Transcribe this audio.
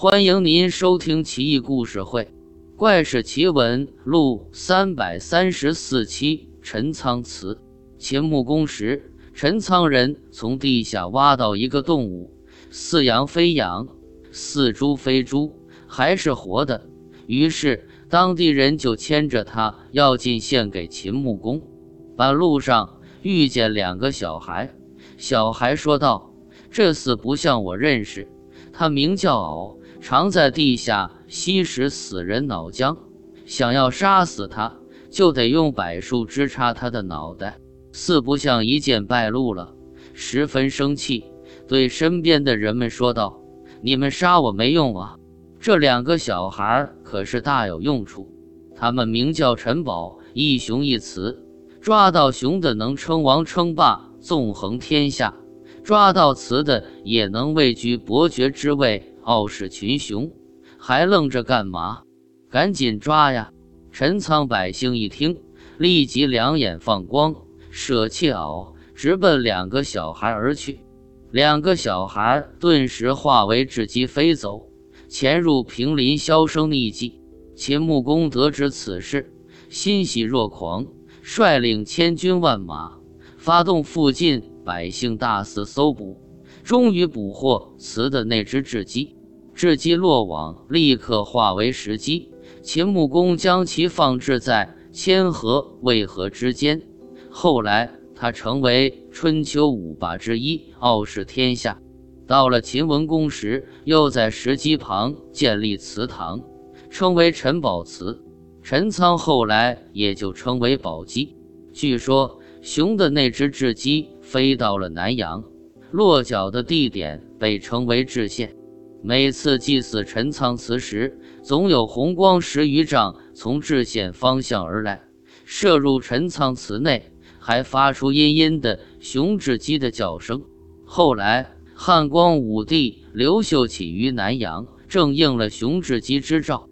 欢迎您收听《奇异故事会·怪事奇闻录》三百三十四期。陈仓祠。秦穆公时，陈仓人从地下挖到一个动物，似羊非羊，似猪非猪，还是活的。于是当地人就牵着它要进献给秦穆公。半路上遇见两个小孩，小孩说道：“这厮不像我认识，他名叫敖。”常在地下吸食死人脑浆，想要杀死他，就得用柏树枝插他的脑袋。四不像一见败露了，十分生气，对身边的人们说道：“你们杀我没用啊！这两个小孩可是大有用处。他们名叫陈宝，一雄一雌，抓到雄的能称王称霸，纵横天下；抓到雌的也能位居伯爵之位。”傲视群雄，还愣着干嘛？赶紧抓呀！陈仓百姓一听，立即两眼放光，舍弃袄，直奔两个小孩而去。两个小孩顿时化为雉鸡飞走，潜入平林，销声匿迹。秦穆公得知此事，欣喜若狂，率领千军万马，发动附近百姓大肆搜捕，终于捕获雌的那只雉鸡。雉鸡落网，立刻化为石鸡。秦穆公将其放置在千河、渭河之间。后来，他成为春秋五霸之一，傲视天下。到了秦文公时，又在石鸡旁建立祠堂，称为陈宝祠。陈仓后来也就称为宝鸡。据说，雄的那只雉鸡飞到了南阳，落脚的地点被称为雉县。每次祭祀陈仓祠时，总有红光十余丈从至县方向而来，射入陈仓祠内，还发出阴阴的雄雉鸡的叫声。后来汉光武帝刘秀起于南阳，正应了雄雉鸡之兆。